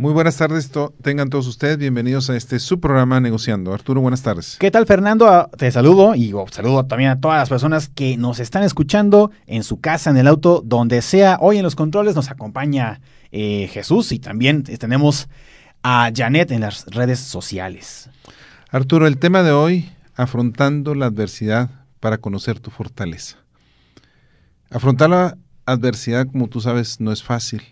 Muy buenas tardes, tengan todos ustedes bienvenidos a este su programa Negociando. Arturo, buenas tardes. ¿Qué tal, Fernando? Ah, te saludo y oh, saludo también a todas las personas que nos están escuchando en su casa, en el auto, donde sea. Hoy en los controles nos acompaña eh, Jesús y también tenemos a Janet en las redes sociales. Arturo, el tema de hoy, afrontando la adversidad para conocer tu fortaleza. Afrontar la adversidad, como tú sabes, no es fácil.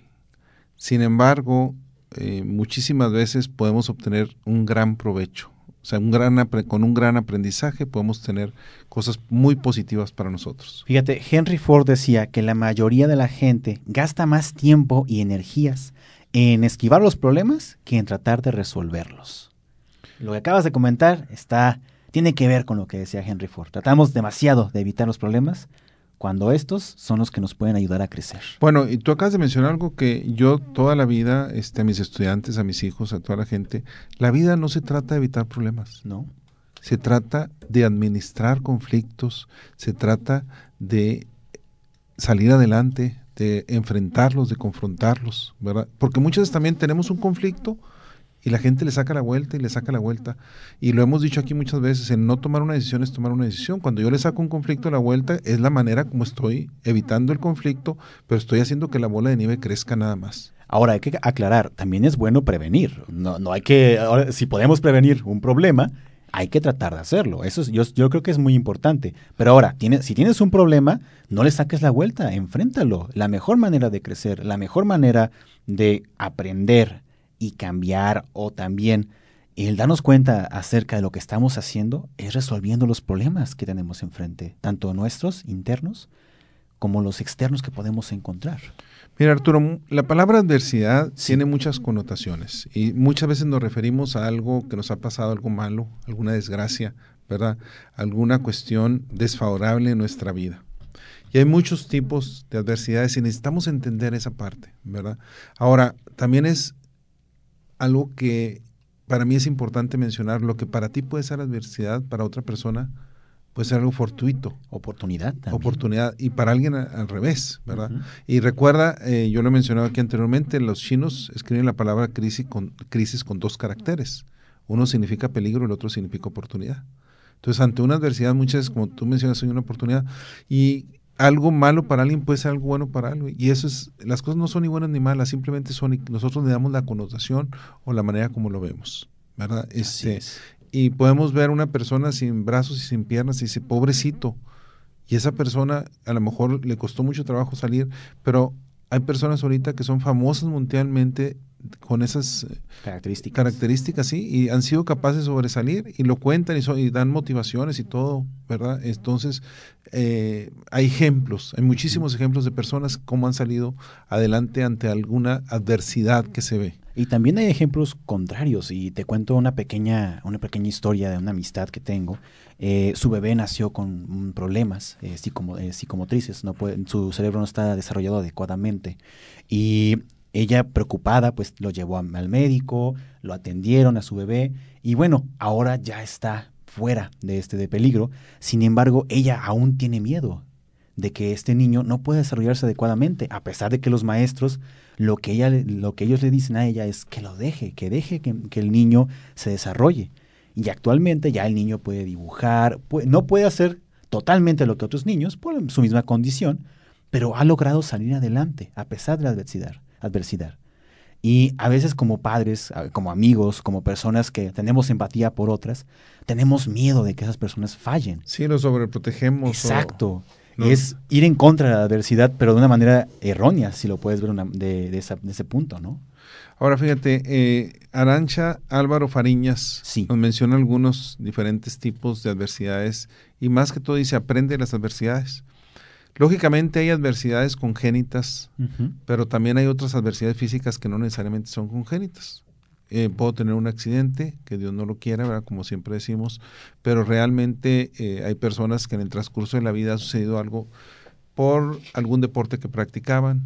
Sin embargo, eh, muchísimas veces podemos obtener un gran provecho. O sea, un gran, con un gran aprendizaje podemos tener cosas muy positivas para nosotros. Fíjate, Henry Ford decía que la mayoría de la gente gasta más tiempo y energías en esquivar los problemas que en tratar de resolverlos. Lo que acabas de comentar está, tiene que ver con lo que decía Henry Ford. Tratamos demasiado de evitar los problemas cuando estos son los que nos pueden ayudar a crecer. Bueno, y tú acabas de mencionar algo que yo toda la vida, este, a mis estudiantes, a mis hijos, a toda la gente, la vida no se trata de evitar problemas. No. Se trata de administrar conflictos, se trata de salir adelante, de enfrentarlos, de confrontarlos, ¿verdad? Porque muchas veces también tenemos un conflicto, y la gente le saca la vuelta y le saca la vuelta. Y lo hemos dicho aquí muchas veces, el no tomar una decisión es tomar una decisión. Cuando yo le saco un conflicto a la vuelta, es la manera como estoy evitando el conflicto, pero estoy haciendo que la bola de nieve crezca nada más. Ahora hay que aclarar, también es bueno prevenir. No, no hay que, si podemos prevenir un problema, hay que tratar de hacerlo. Eso yo, yo, creo que es muy importante. Pero ahora, tiene, si tienes un problema, no le saques la vuelta, enfréntalo. La mejor manera de crecer, la mejor manera de aprender y cambiar o también el darnos cuenta acerca de lo que estamos haciendo es resolviendo los problemas que tenemos enfrente, tanto nuestros internos como los externos que podemos encontrar. Mira, Arturo, la palabra adversidad tiene muchas connotaciones y muchas veces nos referimos a algo que nos ha pasado, algo malo, alguna desgracia, ¿verdad? Alguna cuestión desfavorable en nuestra vida. Y hay muchos tipos de adversidades y necesitamos entender esa parte, ¿verdad? Ahora, también es algo que para mí es importante mencionar, lo que para ti puede ser adversidad, para otra persona puede ser algo fortuito. Oportunidad. También. Oportunidad. Y para alguien al revés, ¿verdad? Y recuerda, eh, yo lo he mencionado aquí anteriormente, los chinos escriben la palabra crisis con, crisis con dos caracteres. Uno significa peligro, el otro significa oportunidad. Entonces, ante una adversidad, muchas veces, como tú mencionas, hay una oportunidad. Y algo malo para alguien puede ser algo bueno para alguien. Y eso es, las cosas no son ni buenas ni malas, simplemente son, y nosotros le damos la connotación o la manera como lo vemos, ¿verdad? Este, y podemos ver una persona sin brazos y sin piernas y dice, pobrecito. Y esa persona a lo mejor le costó mucho trabajo salir, pero hay personas ahorita que son famosas mundialmente con esas eh, características. características, sí, y han sido capaces de sobresalir y lo cuentan y, y dan motivaciones y todo, ¿verdad? Entonces, eh, hay ejemplos, hay muchísimos ejemplos de personas cómo han salido adelante ante alguna adversidad que se ve. Y también hay ejemplos contrarios, y te cuento una pequeña, una pequeña historia de una amistad que tengo. Eh, su bebé nació con problemas psicomotrices, no puede, su cerebro no está desarrollado adecuadamente. Y ella preocupada, pues lo llevó al médico, lo atendieron a su bebé y bueno, ahora ya está fuera de este de peligro. Sin embargo, ella aún tiene miedo de que este niño no pueda desarrollarse adecuadamente, a pesar de que los maestros lo que ella lo que ellos le dicen a ella es que lo deje, que deje que, el niño se desarrolle. Y actualmente ya el niño puede dibujar, no puede hacer totalmente lo que otros niños por su misma condición, pero ha logrado salir adelante a pesar de la adversidad adversidad. Y a veces como padres, como amigos, como personas que tenemos empatía por otras, tenemos miedo de que esas personas fallen. Sí, nos sobreprotegemos. Exacto. Es ir en contra de la adversidad, pero de una manera errónea, si lo puedes ver de, ese punto, ¿no? Ahora fíjate, eh, Arancha Álvaro Fariñas nos menciona algunos diferentes tipos de adversidades y más que todo dice, aprende las adversidades. Lógicamente hay adversidades congénitas, pero también hay otras adversidades físicas que no necesariamente son congénitas. Eh, puedo tener un accidente, que Dios no lo quiera, como siempre decimos, pero realmente eh, hay personas que en el transcurso de la vida ha sucedido algo por algún deporte que practicaban,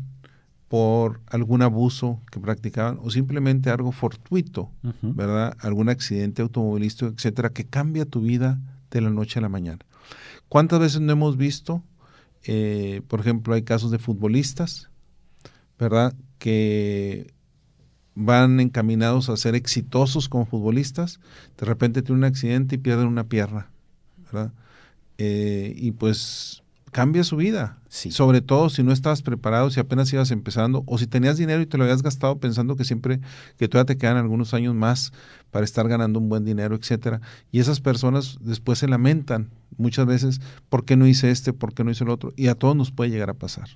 por algún abuso que practicaban o simplemente algo fortuito, ¿verdad? Algún accidente automovilístico, etcétera, que cambia tu vida de la noche a la mañana. ¿Cuántas veces no hemos visto eh, por ejemplo, hay casos de futbolistas, ¿verdad? Que van encaminados a ser exitosos como futbolistas, de repente tienen un accidente y pierden una pierna, ¿verdad? Eh, y pues cambia su vida. Sobre todo si no estabas preparado, si apenas ibas empezando, o si tenías dinero y te lo habías gastado pensando que siempre, que todavía te quedan algunos años más para estar ganando un buen dinero, etcétera. Y esas personas después se lamentan muchas veces, ¿por qué no hice este? ¿Por qué no hice el otro? Y a todos nos puede llegar a pasar.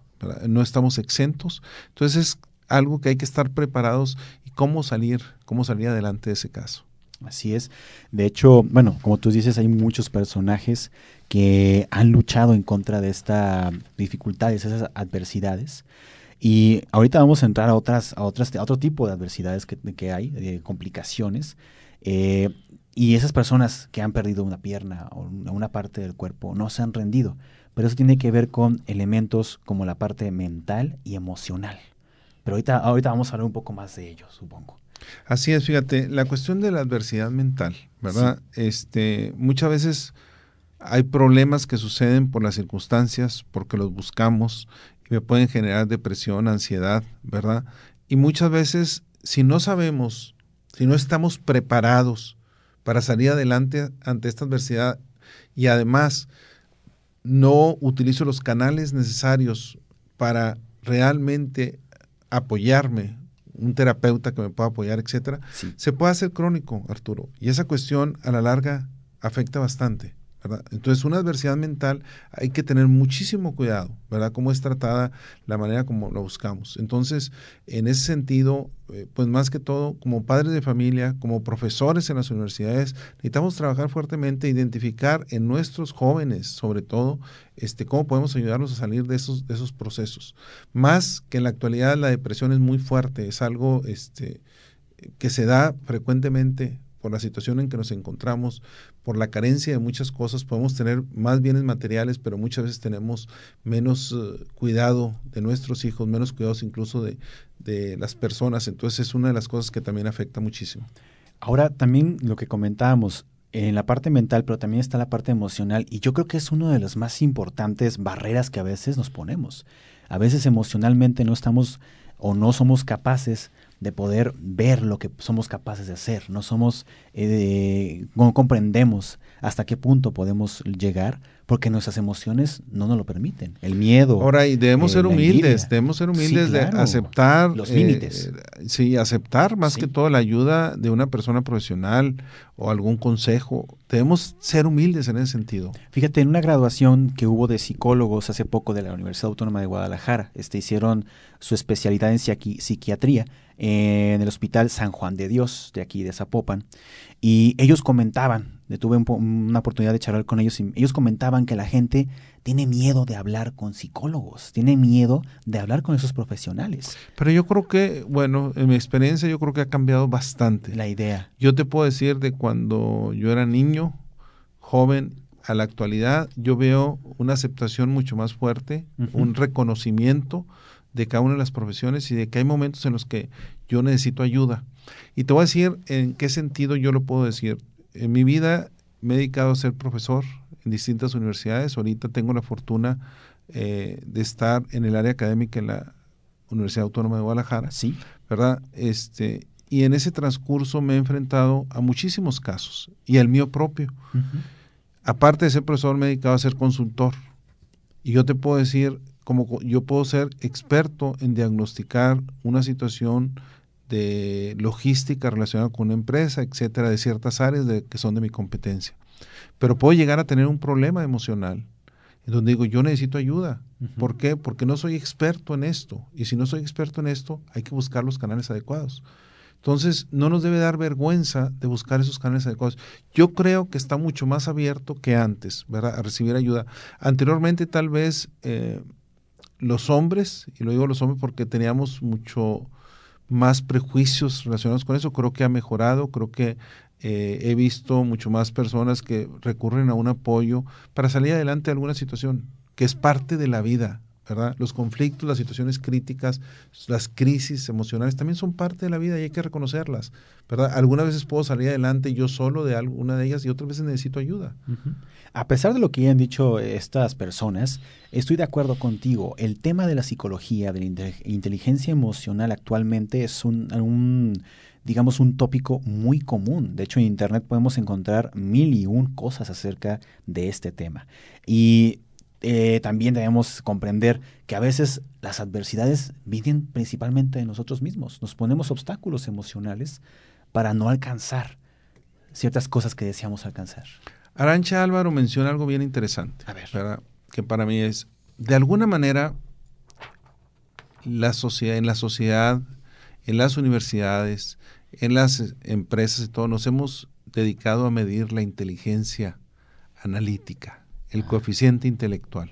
No estamos exentos. Entonces es algo que hay que estar preparados y cómo salir, cómo salir adelante de ese caso. Así es. De hecho, bueno, como tú dices, hay muchos personajes que han luchado en contra de estas dificultades, esas adversidades. Y ahorita vamos a entrar a otras, a otras, a otro tipo de adversidades que, que hay, de complicaciones. Eh, y esas personas que han perdido una pierna o una parte del cuerpo no se han rendido. Pero eso tiene que ver con elementos como la parte mental y emocional. Pero ahorita, ahorita vamos a hablar un poco más de ello, supongo. Así es, fíjate, la cuestión de la adversidad mental, ¿verdad? Este, muchas veces hay problemas que suceden por las circunstancias, porque los buscamos y me pueden generar depresión, ansiedad, ¿verdad? Y muchas veces, si no sabemos, si no estamos preparados para salir adelante ante esta adversidad y además no utilizo los canales necesarios para realmente apoyarme, un terapeuta que me pueda apoyar, etcétera, se puede hacer crónico, Arturo. Y esa cuestión a la larga afecta bastante. Entonces, una adversidad mental hay que tener muchísimo cuidado, ¿verdad? Cómo es tratada, la manera como lo buscamos. Entonces, en ese sentido, eh, pues más que todo, como padres de familia, como profesores en las universidades, necesitamos trabajar fuertemente, identificar en nuestros jóvenes, sobre todo, este, cómo podemos ayudarlos a salir de esos, de esos procesos. Más que en la actualidad la depresión es muy fuerte, es algo este, que se da frecuentemente por la situación en que nos encontramos, por la carencia de muchas cosas, podemos tener más bienes materiales, pero muchas veces tenemos menos eh, cuidado de nuestros hijos, menos cuidados incluso de, de las personas. Entonces es una de las cosas que también afecta muchísimo. Ahora también lo que comentábamos, en la parte mental, pero también está la parte emocional, y yo creo que es una de las más importantes barreras que a veces nos ponemos. A veces emocionalmente no estamos o no somos capaces de poder ver lo que somos capaces de hacer. No somos, eh, no comprendemos hasta qué punto podemos llegar porque nuestras emociones no nos lo permiten. El miedo. Ahora, y debemos ser humildes, debemos ser humildes de aceptar los límites. Eh, sí, aceptar más que todo la ayuda de una persona profesional o algún consejo. Debemos ser humildes en ese sentido. Fíjate, en una graduación que hubo de psicólogos hace poco de la Universidad Autónoma de Guadalajara, este, hicieron su especialidad en psiquiatría en el Hospital San Juan de Dios, de aquí de Zapopan, y ellos comentaban, tuve una oportunidad de charlar con ellos, y ellos comentaban que la gente tiene miedo de hablar con psicólogos, tiene miedo de hablar con esos profesionales. Pero yo creo que, bueno, en mi experiencia yo creo que ha cambiado bastante. La idea. Yo te puedo decir de cuando yo era niño, joven, a la actualidad, yo veo una aceptación mucho más fuerte, un reconocimiento de cada una de las profesiones y de que hay momentos en los que yo necesito ayuda. Y te voy a decir en qué sentido yo lo puedo decir. En mi vida me he dedicado a ser profesor en distintas universidades. Ahorita tengo la fortuna eh, de estar en el área académica en la Universidad Autónoma de Guadalajara. Sí. ¿Verdad? Este, y en ese transcurso me he enfrentado a muchísimos casos y el mío propio. Aparte de ser profesor, me he dedicado a ser consultor. Y yo te puedo decir, como yo puedo ser experto en diagnosticar una situación de logística relacionada con una empresa, etcétera, de ciertas áreas de, que son de mi competencia. Pero puedo llegar a tener un problema emocional, en donde digo, yo necesito ayuda. ¿Por qué? Porque no soy experto en esto. Y si no soy experto en esto, hay que buscar los canales adecuados. Entonces, no nos debe dar vergüenza de buscar esos canales adecuados. Yo creo que está mucho más abierto que antes, ¿verdad? A recibir ayuda. Anteriormente, tal vez, eh, los hombres, y lo digo los hombres porque teníamos mucho más prejuicios relacionados con eso, creo que ha mejorado, creo que eh, he visto mucho más personas que recurren a un apoyo para salir adelante de alguna situación, que es parte de la vida, ¿verdad? Los conflictos, las situaciones críticas, las crisis emocionales también son parte de la vida y hay que reconocerlas, ¿verdad? Algunas veces puedo salir adelante yo solo de alguna de ellas y otras veces necesito ayuda. A pesar de lo que han dicho estas personas, estoy de acuerdo contigo. El tema de la psicología, de la inteligencia emocional actualmente es un, digamos, un tópico muy común. De hecho, en Internet podemos encontrar mil y un cosas acerca de este tema. Y eh, también debemos comprender que a veces las adversidades vienen principalmente de nosotros mismos. Nos ponemos obstáculos emocionales para no alcanzar ciertas cosas que deseamos alcanzar. Arancha Álvaro menciona algo bien interesante, a ver. que para mí es, de alguna manera, la sociedad, en la sociedad, en las universidades, en las empresas y todo, nos hemos dedicado a medir la inteligencia analítica el coeficiente intelectual,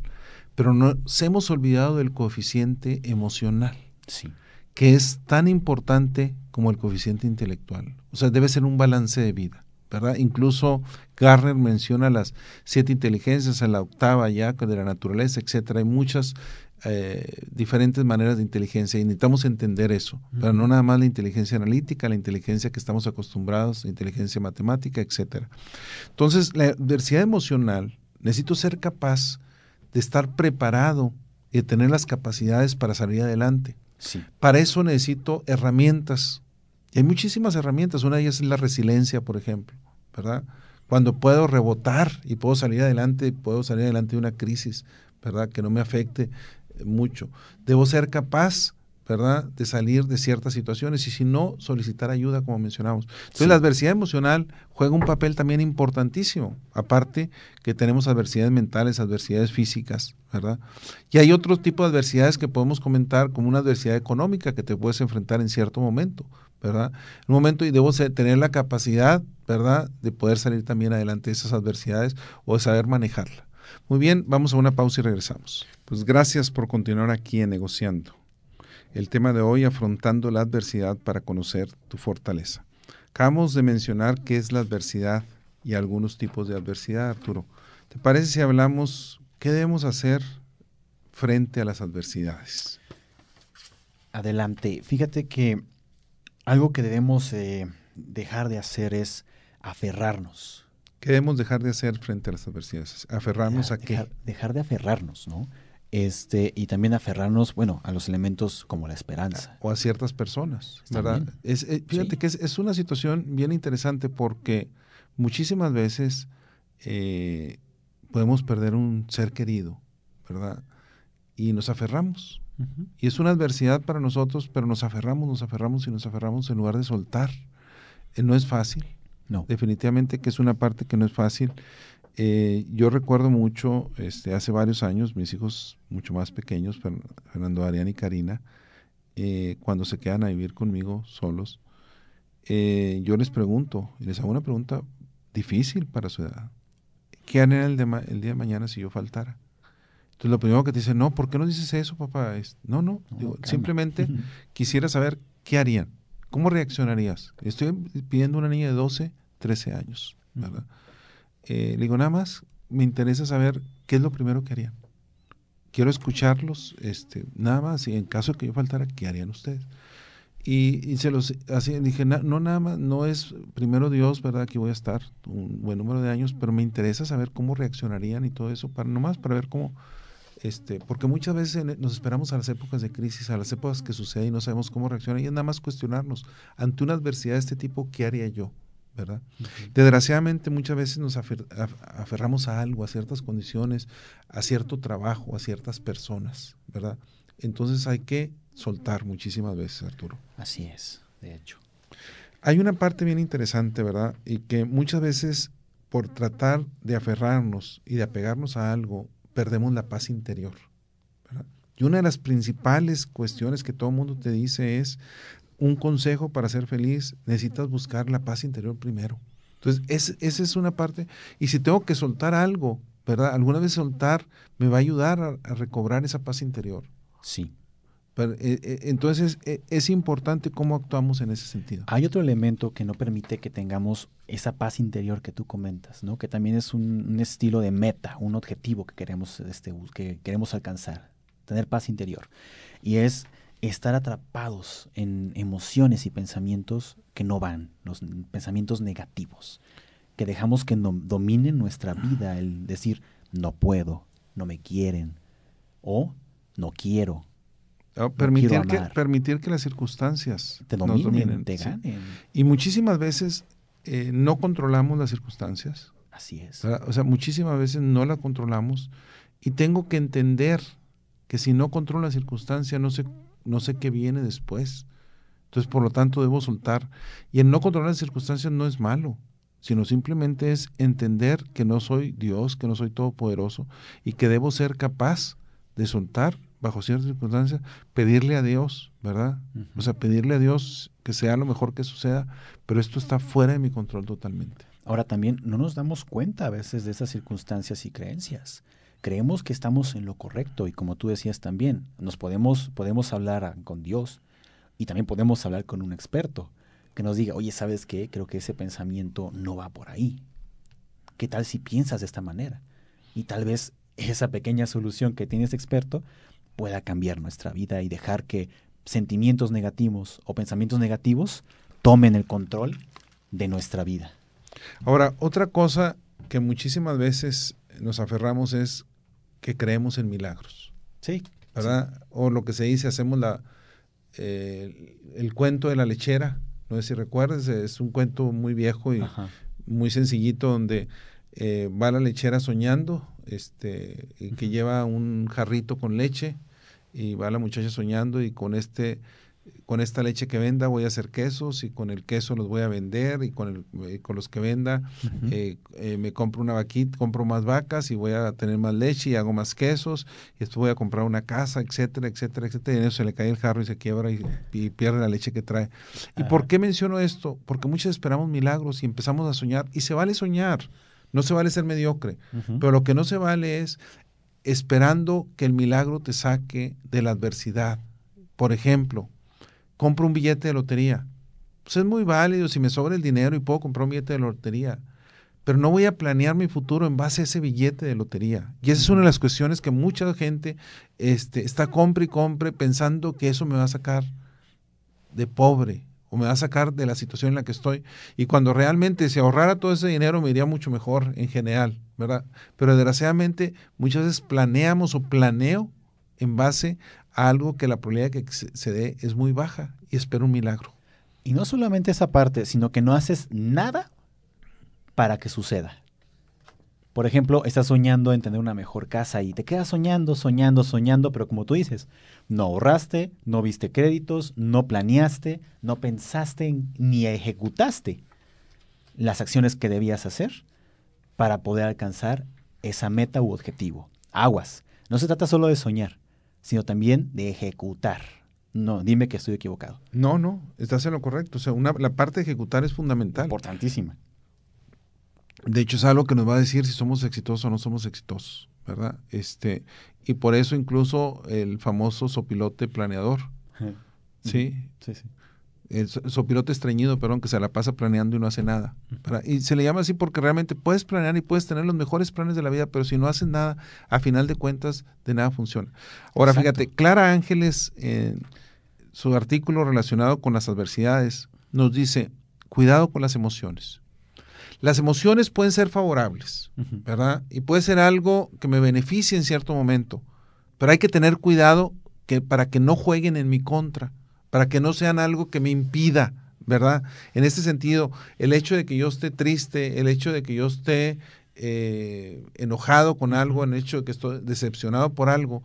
pero nos hemos olvidado del coeficiente emocional, sí. que es tan importante como el coeficiente intelectual. O sea, debe ser un balance de vida. ¿verdad? Incluso Garner menciona las siete inteligencias, en la octava ya de la naturaleza, etcétera. Hay muchas eh, diferentes maneras de inteligencia y necesitamos entender eso, pero no nada más la inteligencia analítica, la inteligencia que estamos acostumbrados, la inteligencia matemática, etcétera. Entonces, la diversidad emocional Necesito ser capaz de estar preparado y de tener las capacidades para salir adelante. Sí. Para eso necesito herramientas. Y hay muchísimas herramientas. Una de ellas es la resiliencia, por ejemplo, ¿verdad? Cuando puedo rebotar y puedo salir adelante, puedo salir adelante de una crisis, ¿verdad? Que no me afecte mucho. Debo ser capaz ¿verdad? De salir de ciertas situaciones y si no, solicitar ayuda, como mencionamos. Entonces, la adversidad emocional juega un papel también importantísimo, aparte que tenemos adversidades mentales, adversidades físicas, ¿verdad? Y hay otro tipo de adversidades que podemos comentar, como una adversidad económica que te puedes enfrentar en cierto momento, ¿verdad? En un momento y debo tener la capacidad, ¿verdad?, de poder salir también adelante de esas adversidades o de saber manejarla. Muy bien, vamos a una pausa y regresamos. Pues gracias por continuar aquí en Negociando. El tema de hoy, afrontando la adversidad para conocer tu fortaleza. Acabamos de mencionar qué es la adversidad y algunos tipos de adversidad, Arturo. ¿Te parece si hablamos qué debemos hacer frente a las adversidades? Adelante. Fíjate que algo que debemos eh, dejar de hacer es aferrarnos. ¿Qué debemos dejar de hacer frente a las adversidades? ¿Aferrarnos a qué? dejar de aferrarnos, ¿no? Este, y también aferrarnos, bueno, a los elementos como la esperanza. O a ciertas personas, ¿verdad? Es, eh, fíjate que es, una situación bien interesante porque muchísimas veces eh, podemos perder un ser querido, ¿verdad? Y nos aferramos. Y es una adversidad para nosotros, pero nos aferramos, nos aferramos y nos aferramos en lugar de soltar. Eh, no es fácil. No. Definitivamente que es una parte que no es fácil. Eh, yo recuerdo mucho, este, hace varios años, mis hijos mucho más pequeños, Fernando Arián y Karina, eh, cuando se quedan a vivir conmigo solos, eh, yo les pregunto, y les hago una pregunta difícil para su edad. ¿Qué harían el, el día de mañana si yo faltara? Entonces lo primero que te dicen, no, ¿por qué no dices eso, papá? Es, no, no, simplemente quisiera saber qué harían, cómo reaccionarías. Estoy pidiendo una niña de 12, 13 años, ¿verdad? Eh, le digo, nada más me interesa saber qué es lo primero que harían. Quiero escucharlos, este, nada más, y en caso de que yo faltara, ¿qué harían ustedes? Y, se los así dije, no, nada más, no es primero Dios, ¿verdad? Que voy a estar un buen número de años, pero me interesa saber cómo reaccionarían y todo eso, para nomás para ver cómo, este, porque muchas veces nos esperamos a las épocas de crisis, a las épocas que sucede y no sabemos cómo reaccionar, y es nada más cuestionarnos, ante una adversidad de este tipo, ¿qué haría yo? ¿Verdad? Desgraciadamente muchas veces nos aferramos a algo, a ciertas condiciones, a cierto trabajo, a ciertas personas, ¿verdad? Entonces hay que soltar muchísimas veces, Arturo. Así es, de hecho. Hay una parte bien interesante, ¿verdad? Y que muchas veces por tratar de aferrarnos y de apegarnos a algo, perdemos la paz interior. ¿verdad? Y una de las principales cuestiones que todo el mundo te dice es, un consejo para ser feliz, necesitas buscar la paz interior primero. Entonces, esa es una parte. Y si tengo que soltar algo, ¿verdad? Alguna vez soltar me va a ayudar a, recobrar esa paz interior. Sí. Pero, eh, eh, entonces, eh, es importante cómo actuamos en ese sentido. Hay otro elemento que no permite que tengamos esa paz interior que tú comentas, ¿no? Que también es un, estilo de meta, un objetivo que queremos, este, que queremos alcanzar tener paz interior. Y es estar atrapados en emociones y pensamientos que no van, los pensamientos negativos, que dejamos que dominen nuestra vida, el decir, no puedo, no me quieren, o no quiero. permitir, que, permitir que las circunstancias te dominen, te ganen. Y muchísimas veces eh, no controlamos las circunstancias. Así es. O sea, muchísimas veces no la controlamos y tengo que entender que si no controlo la circunstancia, no sé, no sé qué viene después. Entonces, por lo tanto, debo soltar. Y el no controlar las circunstancias no es malo, sino simplemente es entender que no soy Dios, que no soy todopoderoso y que debo ser capaz de soltar bajo ciertas circunstancias, pedirle a Dios, ¿verdad? O sea, pedirle a Dios que sea lo mejor que suceda, pero esto está fuera de mi control totalmente. Ahora también no nos damos cuenta a veces de esas circunstancias y creencias. Creemos que estamos en lo correcto y como tú decías también, nos podemos, podemos hablar con Dios y también podemos hablar con un experto que nos diga, oye, ¿sabes qué? Creo que ese pensamiento no va por ahí. ¿Qué tal si piensas de esta manera? Y tal vez esa pequeña solución que tiene ese experto pueda cambiar nuestra vida y dejar que sentimientos negativos o pensamientos negativos tomen el control de nuestra vida. Ahora, otra cosa que muchísimas veces nos aferramos es que creemos en milagros. Sí. ¿Verdad? O lo que se dice, hacemos la, eh, el cuento de la lechera. No sé si recuerdas, es un cuento muy viejo y muy sencillito donde eh, va la lechera soñando, este, que lleva un jarrito con leche y va la muchacha soñando y con este con esta leche que venda voy a hacer quesos y con el queso los voy a vender y con, el, eh, con los que venda eh, me compro una vaquita, compro más vacas y voy a tener más leche y hago más quesos y después voy a comprar una casa, etcétera, etcétera, etcétera. Y en eso se le cae el jarro y se quiebra y, pierde la leche que trae. ¿Y por qué menciono esto? Porque muchos esperamos milagros y empezamos a soñar y se vale soñar. No se vale ser mediocre, pero lo que no se vale es esperando que el milagro te saque de la adversidad. Por ejemplo, compro un billete de lotería. Pues es muy válido si me sobra el dinero y puedo comprar un billete de lotería. Pero no voy a planear mi futuro en base a ese billete de lotería. Y esa es una de las cuestiones que mucha gente este, está compre y compre pensando que eso me va a sacar de pobre o me va a sacar de la situación en la que estoy. Y cuando realmente se ahorrara todo ese dinero me iría mucho mejor en general, ¿verdad? Pero desgraciadamente muchas veces planeamos o planeo en base algo que la probabilidad de que se dé es muy baja y espero un milagro. Y no solamente esa parte, sino que no haces nada para que suceda. Por ejemplo, estás soñando en tener una mejor casa y te quedas soñando, soñando, soñando, pero como tú dices, no ahorraste, no viste créditos, no planeaste, no pensaste ni ejecutaste las acciones que debías hacer para poder alcanzar esa meta u objetivo. Aguas. No se trata solo de soñar, sino también de ejecutar. No, dime que estoy equivocado. No, no, estás en lo correcto. O sea, una, la parte de ejecutar es fundamental. Importantísima. De hecho, es algo que nos va a decir si somos exitosos o no somos exitosos, ¿verdad? Este, y por eso incluso el famoso sopilote planeador. ¿Sí? Sí, sí. El sopilote estreñido, perdón, que se la pasa planeando y no hace nada. Y se le llama así porque realmente puedes planear y puedes tener los mejores planes de la vida, pero si no haces nada, a final de cuentas, de nada funciona. Ahora, fíjate, Clara Ángeles, en su artículo relacionado con las adversidades, nos dice, cuidado con las emociones. Las emociones pueden ser favorables, ¿verdad? Y puede ser algo que me beneficie en cierto momento, pero hay que tener cuidado que, para que no jueguen en mi contra, para que no sean algo que me impida, ¿verdad? En este sentido, el hecho de que yo esté triste, el hecho de que yo esté eh, enojado con algo, el hecho de que estoy decepcionado por algo,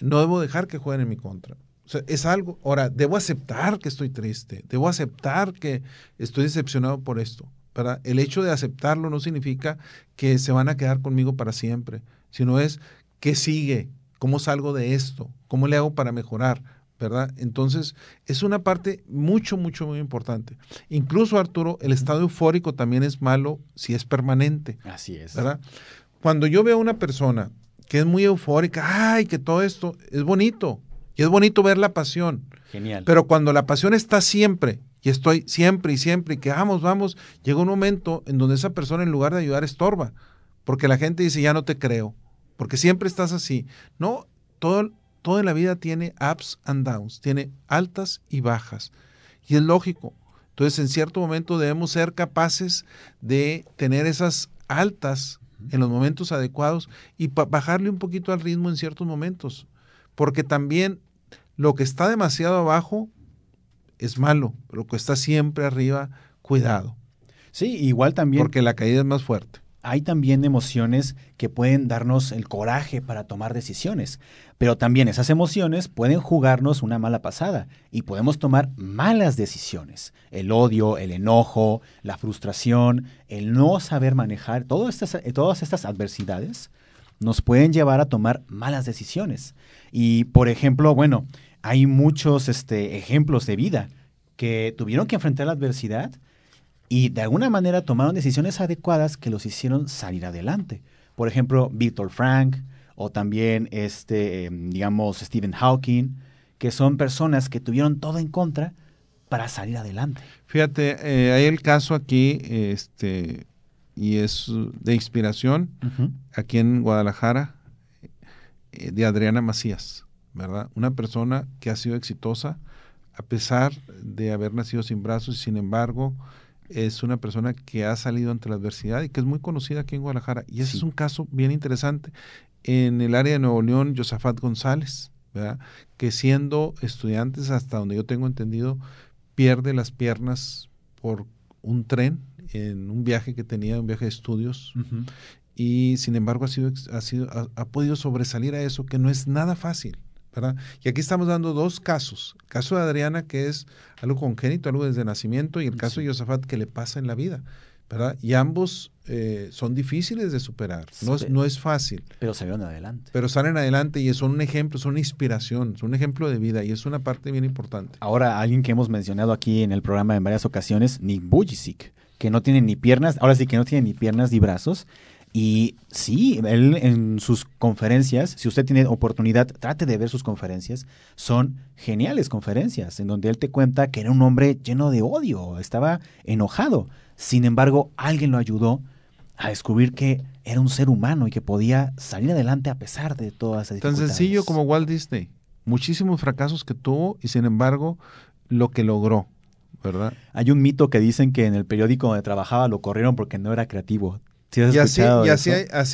no debo dejar que jueguen en mi contra. O sea, es algo, ahora, debo aceptar que estoy triste, debo aceptar que estoy decepcionado por esto. El hecho de aceptarlo no significa que se van a quedar conmigo para siempre, sino es qué sigue, cómo salgo de esto, cómo le hago para mejorar, ¿verdad? Entonces, es una parte mucho, mucho, muy importante. Incluso, Arturo, el estado eufórico también es malo si es permanente. Así es. ¿Verdad? Cuando yo veo a una persona que es muy eufórica, ay, que todo esto es bonito, y es bonito ver la pasión. Genial. Pero cuando la pasión está siempre y estoy siempre y siempre y que vamos, vamos, llega un momento en donde esa persona en lugar de ayudar estorba, porque la gente dice, ya no te creo, porque siempre estás así. No, todo Toda la vida tiene ups and downs, tiene altas y bajas. Y es lógico. Entonces, en cierto momento debemos ser capaces de tener esas altas en los momentos adecuados y bajarle un poquito al ritmo en ciertos momentos. Porque también lo que está demasiado abajo es malo, pero lo que está siempre arriba, cuidado. Sí, igual también. Porque la caída es más fuerte hay también emociones que pueden darnos el coraje para tomar decisiones, pero también esas emociones pueden jugarnos una mala pasada y podemos tomar malas decisiones. El odio, el enojo, la frustración, el no saber manejar, todas estas, todas estas adversidades nos pueden llevar a tomar malas decisiones. Y, por ejemplo, bueno, hay muchos este, ejemplos de vida que tuvieron que enfrentar la adversidad y de alguna manera tomaron decisiones adecuadas que los hicieron salir adelante. Por ejemplo, Víctor Frank o también este, em, digamos, Stephen Hawking, que son personas que tuvieron todo en contra para salir adelante. Fíjate, eh, hay el caso aquí, este, y es de inspiración, aquí en Guadalajara, eh, de Adriana Macías, ¿verdad? Una persona que ha sido exitosa a pesar de haber nacido sin brazos y sin embargo es una persona que ha salido ante la adversidad y que es muy conocida aquí en Guadalajara. Y ese es un caso bien interesante. En el área de Nuevo León, Josafat González, ¿verdad? que siendo estudiantes, hasta donde yo tengo entendido, pierde las piernas por un tren en un viaje que tenía, un viaje de estudios. Y sin embargo ha, sido, ha, sido, ha podido sobresalir a eso, que no es nada fácil. Y aquí estamos dando dos casos. El caso de Adriana, que es algo congénito, algo desde nacimiento, y el caso de Josafat, que le pasa en la vida. ¿verdad? Y ambos eh, son difíciles de superar, no es, no es fácil. Pero salieron adelante. Pero salen adelante y son un ejemplo, son una inspiración, son un ejemplo de vida y es una parte bien importante. Ahora, alguien que hemos mencionado aquí en el programa en varias ocasiones, Nick Bujicic, que no tiene ni piernas, ahora sí que no tiene ni piernas ni brazos, y sí, él en sus conferencias, si usted tiene oportunidad, trate de ver sus conferencias, son geniales conferencias en donde él te cuenta que era un hombre lleno de odio, estaba enojado. Sin embargo, alguien lo ayudó a descubrir que era un ser humano y que podía salir adelante a pesar de todas esas Tan sencillo como Walt Disney. Muchísimos fracasos que tuvo y sin embargo lo que logró. ¿verdad? Hay un mito que dicen que en el periódico donde trabajaba lo corrieron porque no era creativo y así,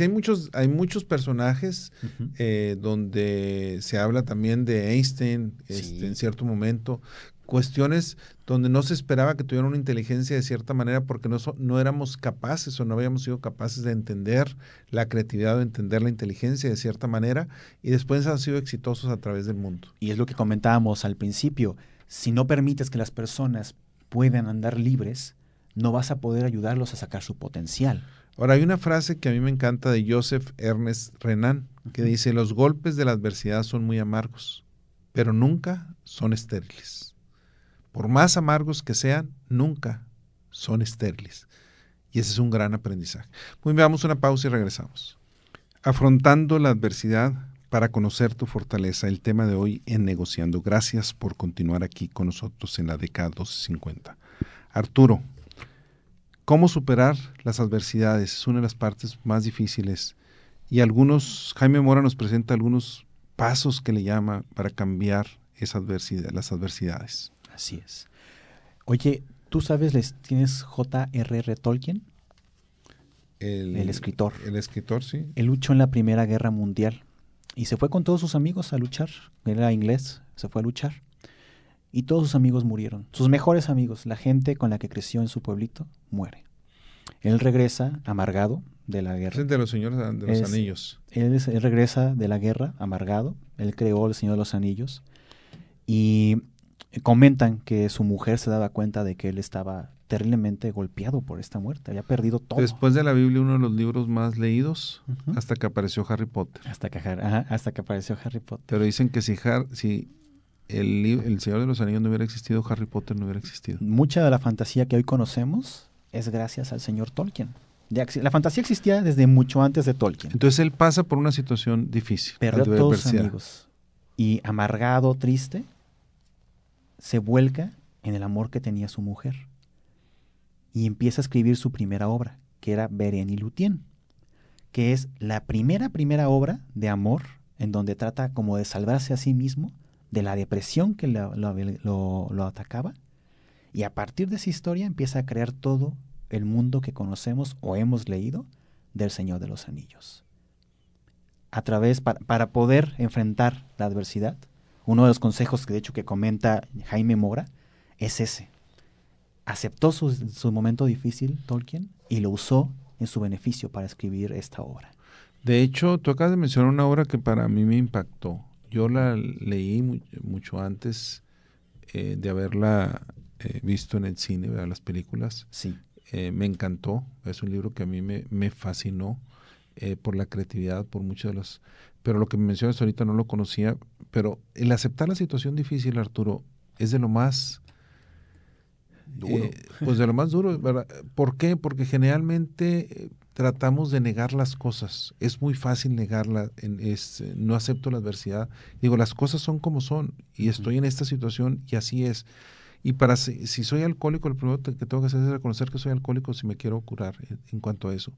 hay, muchos, hay muchos personajes eh, donde se habla también de Einstein este, en cierto momento, cuestiones donde no se esperaba que tuvieran una inteligencia de cierta manera porque no, no éramos capaces o no habíamos sido capaces de entender la creatividad o entender la inteligencia de cierta manera y después han sido exitosos a través del mundo. Y es lo que comentábamos al principio, si no permites que las personas puedan andar libres, no vas a poder ayudarlos a sacar su potencial. Ahora, hay una frase que a mí me encanta de Joseph Ernest Renan, que dice, los golpes de la adversidad son muy amargos, pero nunca son estériles. Por más amargos que sean, nunca son estériles. Y ese es un gran aprendizaje. Muy bien, vamos a una pausa y regresamos. Afrontando la adversidad para conocer tu fortaleza, el tema de hoy en Negociando. Gracias por continuar aquí con nosotros en la década 250. Arturo, cómo superar las adversidades es una de las partes más difíciles. Y algunos, Jaime Mora nos presenta algunos pasos que le llama para cambiar esa adversidad, las adversidades. Así es. Oye, ¿tú sabes, les, tienes J.R.R. Tolkien? El, el, escritor. El escritor, sí. Él luchó en la Primera Guerra Mundial y se fue con todos sus amigos a luchar. Él era inglés, se fue a luchar. Y todos sus amigos murieron. Sus mejores amigos, la gente con la que creció en su pueblito, muere. Él regresa amargado de la guerra. Es de los señores de los anillos. Él, regresa de la guerra amargado. Él creó el Señor de los Anillos. Y comentan que su mujer se daba cuenta de que él estaba terriblemente golpeado por esta muerte, había perdido todo. Después de la Biblia, uno de los libros más leídos, hasta que apareció Harry Potter. Hasta que, hasta que apareció Harry Potter. Pero dicen que si, si el, el Señor de los Anillos no hubiera existido, Harry Potter no hubiera existido. Mucha de la fantasía que hoy conocemos es gracias al señor Tolkien. La fantasía existía desde mucho antes de Tolkien. Entonces él pasa por una situación difícil. Perdió a todos sus amigos. Y amargado, triste, se vuelca en el amor que tenía su mujer. Y empieza a escribir su primera obra, que era Beren y Lutien, que es la primera, primera obra de amor en donde trata como de salvarse a sí mismo de la depresión que lo, lo, atacaba y a partir de esa historia empieza a crear todo el mundo que conocemos o hemos leído del Señor de los Anillos. A través, para, poder enfrentar la adversidad, uno de los consejos que de hecho que comenta Jaime Mora es ese. Aceptó su, su momento difícil, Tolkien, y lo usó en su beneficio para escribir esta obra. De hecho, tú acabas de mencionar una obra que para mí me impactó. Yo la leí mucho antes eh, de haberla eh, visto en el cine, ver las películas. Sí. Eh, me encantó. Es un libro que a mí me, me fascinó por la creatividad, por muchos de los... Pero lo que me mencionas ahorita no lo conocía. Pero el aceptar la situación difícil, Arturo, es de lo más... Duro. pues de lo más duro, ¿verdad? ¿Por qué? Porque generalmente tratamos de negar las cosas. Es muy fácil negarla, es, no acepto la adversidad. Digo, las cosas son como son y estoy en esta situación y así es. Y para si, soy alcohólico, lo primero que tengo que hacer es reconocer que soy alcohólico si me quiero curar en, cuanto a eso.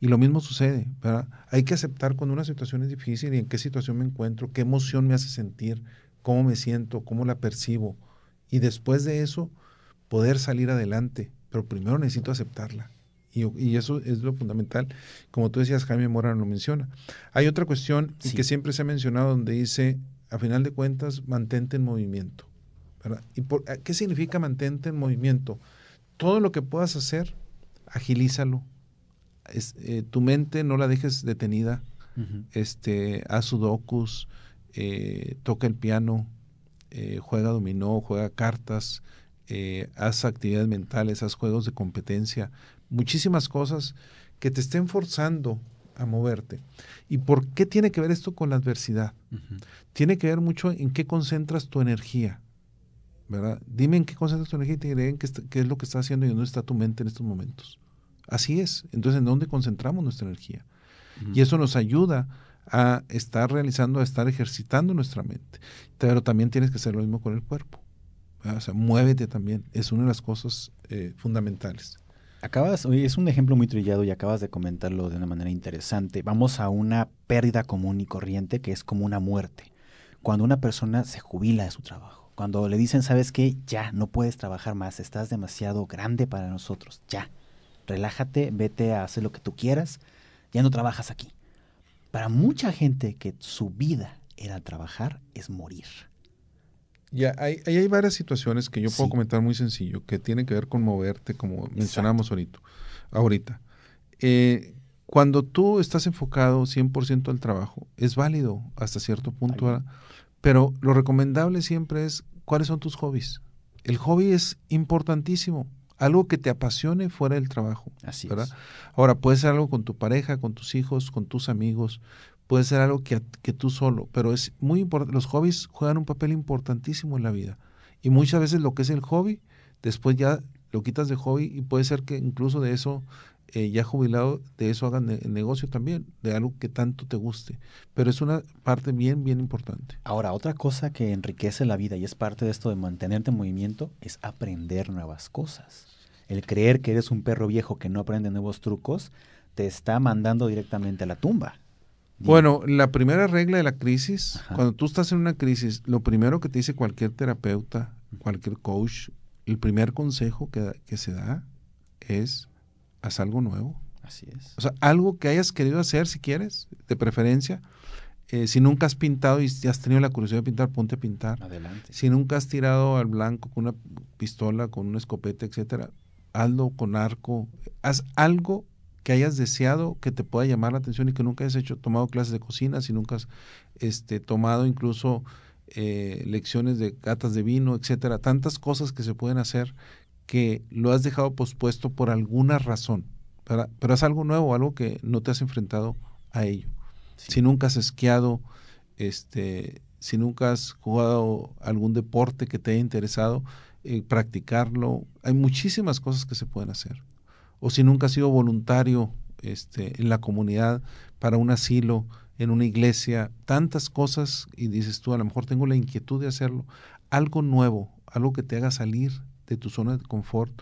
Y lo mismo sucede, ¿verdad? Hay que aceptar cuando una situación es difícil y en qué situación me encuentro, qué emoción me hace sentir, cómo me siento, cómo la percibo. Y después de eso, poder salir adelante. Pero primero necesito aceptarla. Y, eso es lo fundamental. Como tú decías, Jaime Mora lo menciona. Hay otra cuestión que siempre se ha mencionado donde dice, a final de cuentas, mantente en movimiento. ¿Y por, qué significa mantente en movimiento? Todo lo que puedas hacer, agilízalo. Eh, tu mente no la dejes detenida. este, haz sudokus, eh, toca el piano, eh, juega dominó, juega cartas, haz actividades mentales, haz juegos de competencia, muchísimas cosas que te estén forzando a moverte. ¿Y por qué tiene que ver esto con la adversidad? Tiene que ver mucho en qué concentras tu energía. ¿verdad? Dime en qué concentras tu energía y te diré qué, es lo que estás haciendo y dónde está tu mente en estos momentos. Así es. Entonces, ¿en dónde concentramos nuestra energía? Y eso nos ayuda a estar realizando, a estar ejercitando nuestra mente. Pero también tienes que hacer lo mismo con el cuerpo. O sea, muévete también. Es una de las cosas eh, fundamentales. Acabas, es un ejemplo muy trillado y acabas de comentarlo de una manera interesante. Vamos a una pérdida común y corriente que es como una muerte. Cuando una persona se jubila de su trabajo, cuando le dicen, sabes qué, ya no puedes trabajar más, estás demasiado grande para nosotros, ya, relájate, vete a hacer lo que tú quieras, ya no trabajas aquí. Para mucha gente que su vida era trabajar es morir. Ya, hay, hay varias situaciones que yo puedo comentar muy sencillo, que tienen que ver con moverte, como mencionamos ahorita. ahorita. Eh, cuando tú estás enfocado 100% al trabajo, es válido hasta cierto punto, pero lo recomendable siempre es cuáles son tus hobbies. El hobby es importantísimo, algo que te apasione fuera del trabajo. Así ¿verdad? Ahora, puede ser algo con tu pareja, con tus hijos, con tus amigos, puede ser algo que, que tú solo, pero es muy importante, los hobbies juegan un papel importantísimo en la vida. Y muchas veces lo que es el hobby, después ya lo quitas de hobby y puede ser que incluso de eso, eh, ya jubilado, de eso hagan negocio también, de algo que tanto te guste. Pero es una parte bien, bien importante. Ahora, otra cosa que enriquece la vida y es parte de esto de mantenerte en movimiento es aprender nuevas cosas. El creer que eres un perro viejo que no aprende nuevos trucos te está mandando directamente a la tumba. Bueno, la primera regla de la crisis, cuando tú estás en una crisis, lo primero que te dice cualquier terapeuta, cualquier coach, el primer consejo que, que se da es, haz algo nuevo. Así es. O sea, algo que hayas querido hacer si quieres, de preferencia. Eh, si nunca has pintado y has tenido la curiosidad de pintar, ponte a pintar. Adelante. Si nunca has tirado al blanco con una pistola, con una escopeta, etcétera, hazlo con arco. Haz algo que hayas deseado que te pueda llamar la atención y que nunca hayas hecho, tomado clases de cocina, si nunca has este, tomado incluso eh, lecciones de gatas de vino, etcétera, tantas cosas que se pueden hacer que lo has dejado pospuesto por alguna razón, pero, pero es algo nuevo, algo que no te has enfrentado a ello. Si nunca has esquiado, este, si nunca has jugado algún deporte que te haya interesado, eh, practicarlo, hay muchísimas cosas que se pueden hacer o si nunca has sido voluntario este, en la comunidad para un asilo, en una iglesia, tantas cosas y dices tú, a lo mejor tengo la inquietud de hacerlo, algo nuevo, algo que te haga salir de tu zona de confort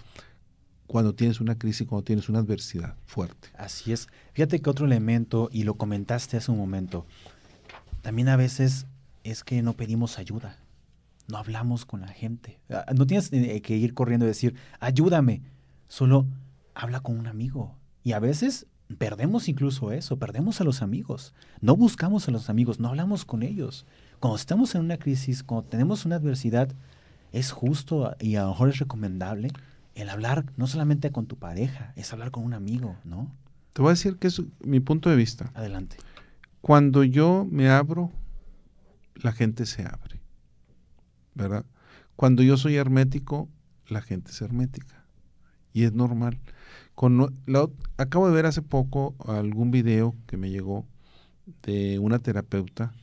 cuando tienes una crisis, cuando tienes una adversidad fuerte. Así es. Fíjate que otro elemento, y lo comentaste hace un momento, también a veces es que no pedimos ayuda, no hablamos con la gente. Ah, no tienes eh, que ir corriendo y decir, ayúdame, solo habla con un amigo. Y a veces perdemos incluso eso, perdemos a los amigos. No buscamos a los amigos, no hablamos con ellos. Cuando estamos en una crisis, cuando tenemos una adversidad, es justo y a lo mejor es recomendable el hablar no solamente con tu pareja, es hablar con un amigo, ¿no? Te voy a decir que es mi punto de vista. Adelante. Cuando yo me abro, la gente se abre. ¿Verdad? Cuando yo soy hermético, la gente es hermética. Y es normal. Con, acabo de ver hace poco algún video que me llegó de una terapeuta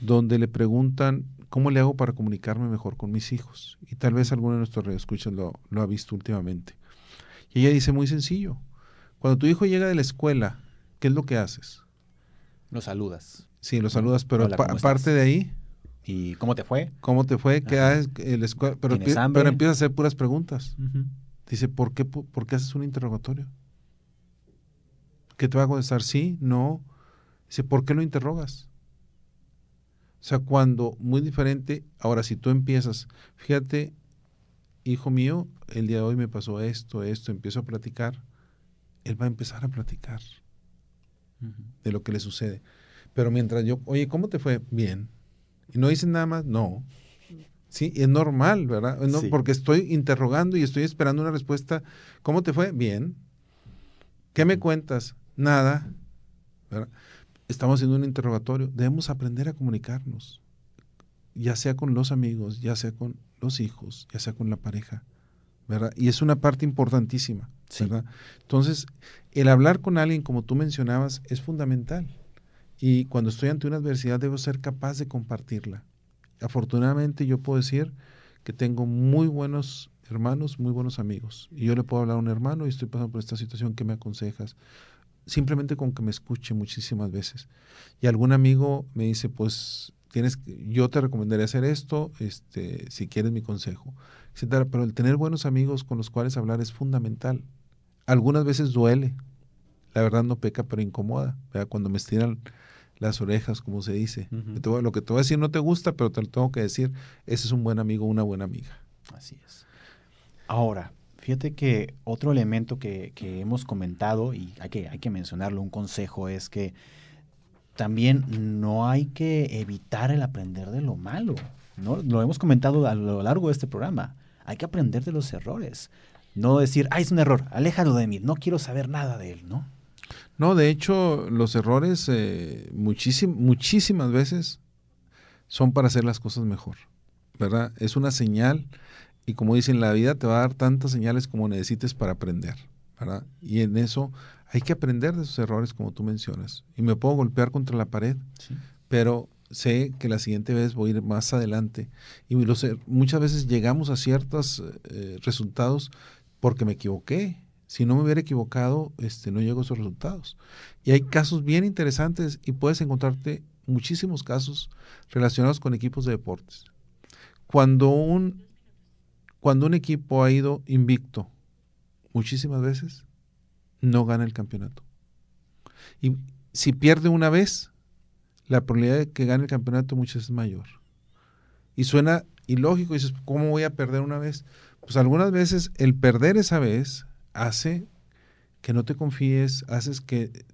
donde le preguntan cómo le hago para comunicarme mejor con mis hijos. Y tal vez alguno de nuestros radioescuchas lo, lo ha visto últimamente. Y ella dice muy sencillo, cuando tu hijo llega de la escuela, ¿qué es lo que haces? Lo saludas. Sí, lo saludas, pero aparte de ahí. ¿Y cómo te fue? ¿Cómo te fue? ¿Qué haces? Pero, pero empieza a hacer puras preguntas. Dice, ¿por qué, ¿por qué haces un interrogatorio? ¿Qué te va a contestar? Sí, no. Dice, ¿por qué lo interrogas? O sea, cuando, muy diferente, ahora si tú empiezas, fíjate, hijo mío, el día de hoy me pasó esto, esto, empiezo a platicar, él va a empezar a platicar de lo que le sucede. Pero mientras yo, oye, ¿cómo te fue? Bien. Y no dicen nada más, no. Sí, es normal, ¿verdad? No, Porque estoy interrogando y estoy esperando una respuesta. ¿Cómo te fue? Bien. ¿Qué me cuentas? Nada. Estamos haciendo un interrogatorio. Debemos aprender a comunicarnos, ya sea con los amigos, ya sea con los hijos, ya sea con la pareja. ¿verdad? Y es una parte importantísima. ¿verdad? Entonces, el hablar con alguien, como tú mencionabas, es fundamental. Y cuando estoy ante una adversidad, debo ser capaz de compartirla. Afortunadamente, yo puedo decir que tengo muy buenos hermanos, muy buenos amigos. Y yo le puedo hablar a un hermano y estoy pasando por esta situación, ¿qué me aconsejas? Simplemente con que me escuche muchísimas veces. Y algún amigo me dice, pues tienes, yo te recomendaría hacer esto, este, si quieres mi consejo. Pero el tener buenos amigos con los cuales hablar es fundamental. Algunas veces duele, la verdad no peca, pero incomoda. Cuando me estiran las orejas, como se dice. lo que te voy a decir no te gusta, pero te lo tengo que decir. Ese es un buen amigo, una buena amiga. Así es. Ahora, fíjate que otro elemento que, hemos comentado, y hay que, hay que mencionarlo, un consejo es que también no hay que evitar el aprender de lo malo. ¿no? Lo hemos comentado a lo largo de este programa. Hay que aprender de los errores. No decir, ah, es un error, aléjalo de mí, no quiero saber nada de él, ¿no? No, de hecho, los errores eh, muchísimas veces son para hacer las cosas mejor, ¿verdad? Es una señal y como dicen, la vida te va a dar tantas señales como necesites para aprender, ¿verdad? Y en eso hay que aprender de esos errores como tú mencionas. Y me puedo golpear contra la pared, pero sé que la siguiente vez voy a ir más adelante. Y muchas veces llegamos a ciertos eh, resultados porque me equivoqué. Si no me hubiera equivocado, este, no llego a esos resultados. Y hay casos bien interesantes y puedes encontrarte muchísimos casos relacionados con equipos de deportes. Cuando un, cuando un equipo ha ido invicto muchísimas veces, no gana el campeonato. Y si pierde una vez, la probabilidad de que gane el campeonato muchas es mayor. Y suena ilógico, dices, ¿cómo voy a perder una vez? Pues algunas veces el perder esa vez hace que no te confíes, haces que,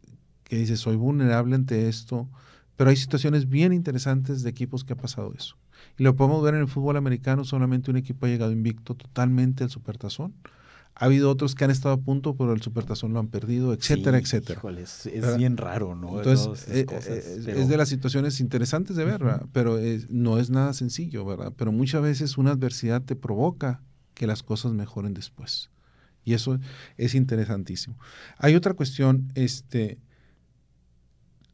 que dices, soy vulnerable ante esto, pero hay situaciones bien interesantes de equipos que ha pasado eso. Y lo podemos ver en el fútbol americano, solamente un equipo ha llegado invicto totalmente al supertazón. Ha habido otros que han estado a punto, pero el supertazón lo han perdido, etcétera, etcétera. es, bien raro, ¿no? Entonces, eh, eh, es de las situaciones interesantes de ver, pero no es nada sencillo, ¿verdad? Pero muchas veces una adversidad te provoca que las cosas mejoren después. Y eso es interesantísimo. Hay otra cuestión, este,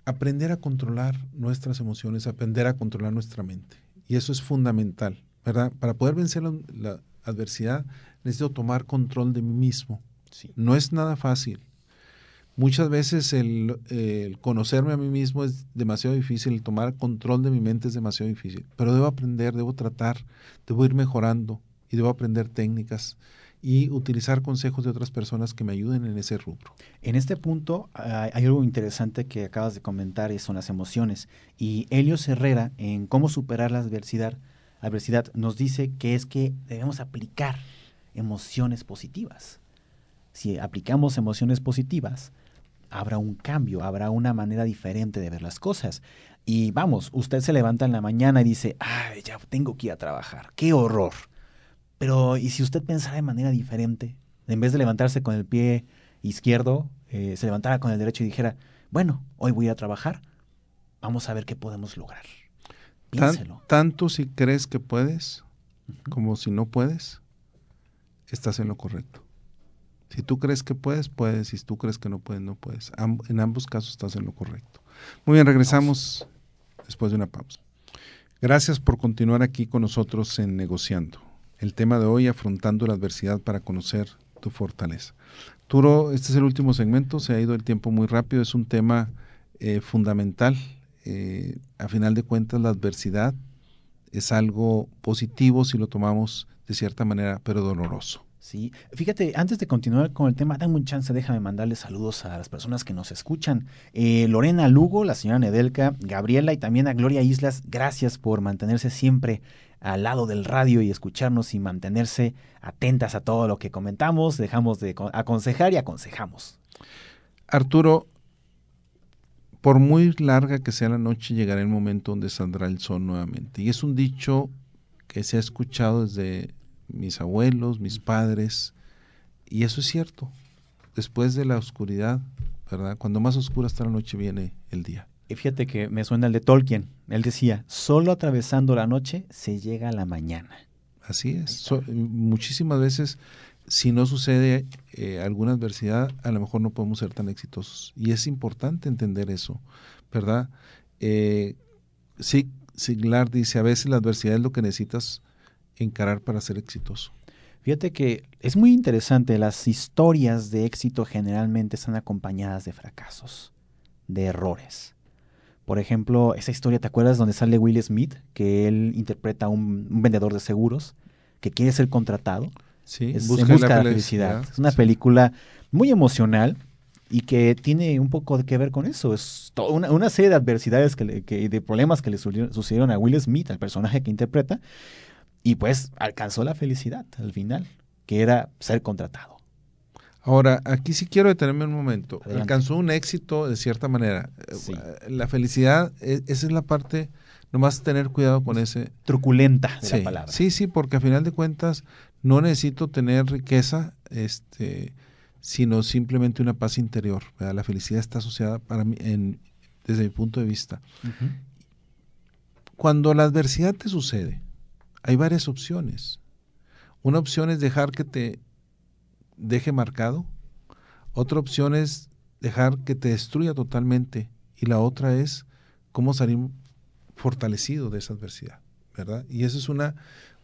aprender a controlar nuestras emociones, aprender a controlar nuestra mente. Y eso es fundamental, ¿verdad? Para poder vencer la, adversidad, necesito tomar control de mí mismo. No es nada fácil. Muchas veces el, el, conocerme a mí mismo es demasiado difícil, el tomar control de mi mente es demasiado difícil, pero debo aprender, debo tratar, debo ir mejorando, y debo aprender técnicas y utilizar consejos de otras personas que me ayuden en ese rubro. En este punto hay algo interesante que acabas de comentar y son las emociones. Y Helios Herrera, en cómo superar la adversidad, adversidad, nos dice que es que debemos aplicar emociones positivas. Si aplicamos emociones positivas, habrá un cambio, habrá una manera diferente de ver las cosas. Y vamos, usted se levanta en la mañana y dice, ay, ya tengo que ir a trabajar, qué horror pero, ¿y si usted pensara de manera diferente? En vez de levantarse con el pie izquierdo, eh, se levantara con el derecho y dijera, bueno, hoy voy a trabajar, vamos a ver qué podemos lograr. Piénselo. tanto si crees que puedes, como si no puedes, estás en lo correcto. Si tú crees que puedes, puedes. Si tú crees que no puedes, no puedes. en ambos casos estás en lo correcto. Muy bien, regresamos después de una pausa. Gracias por continuar aquí con nosotros en Negociando el tema de hoy, afrontando la adversidad para conocer tu fortaleza. Turo, este es el último segmento, se ha ido el tiempo muy rápido, es un tema eh, fundamental. Eh, a final de cuentas, la adversidad es algo positivo si lo tomamos de cierta manera, pero doloroso. Sí, fíjate, antes de continuar con el tema, dame un chance, déjame mandarle saludos a las personas que nos escuchan. Eh, Lorena Lugo, la señora Nedelka, Gabriela y también a Gloria Islas, gracias por mantenerse siempre al lado del radio y escucharnos y mantenerse atentas a todo lo que comentamos, dejamos de aconsejar y aconsejamos. Arturo, por muy larga que sea la noche, llegará el momento donde saldrá el sol nuevamente. Y es un dicho que se ha escuchado desde mis abuelos, mis padres, y eso es cierto. Después de la oscuridad, ¿verdad? Cuando más oscura está la noche, viene el día. Y fíjate que me suena el de Tolkien. Él decía, solo atravesando la noche se llega a la mañana. Así es. muchísimas veces, si no sucede eh, alguna adversidad, a lo mejor no podemos ser tan exitosos. Y es importante entender eso, ¿verdad? Eh, sí, Siglar dice, a veces la adversidad es lo que necesitas encarar para ser exitoso. Fíjate que es muy interesante, las historias de éxito generalmente están acompañadas de fracasos, de errores. Por ejemplo, esa historia, ¿te acuerdas donde sale Will Smith, que él interpreta a un, vendedor de seguros que quiere ser contratado? Sí, es, busca, la, felicidad. Es una película muy emocional y que tiene un poco de que ver con eso. Es toda una, serie de adversidades que, de problemas que le sucedieron a Will Smith, al personaje que interpreta, y pues alcanzó la felicidad al final, que era ser contratado. Ahora, aquí sí quiero detenerme un momento. Alcanzó un éxito de cierta manera. Eh, la felicidad, e, esa es la parte, nomás tener cuidado con ese... Truculenta de la palabra. Sí, sí, porque a final de cuentas no necesito tener riqueza, este, sino simplemente una paz interior. La felicidad está asociada para mí, en, desde mi punto de vista. Cuando la adversidad te sucede, hay varias opciones. Una opción es dejar que te deje marcado. Otra opción es dejar que te destruya totalmente. Y la otra es cómo salir fortalecido de esa adversidad, ¿verdad? Y esa es una,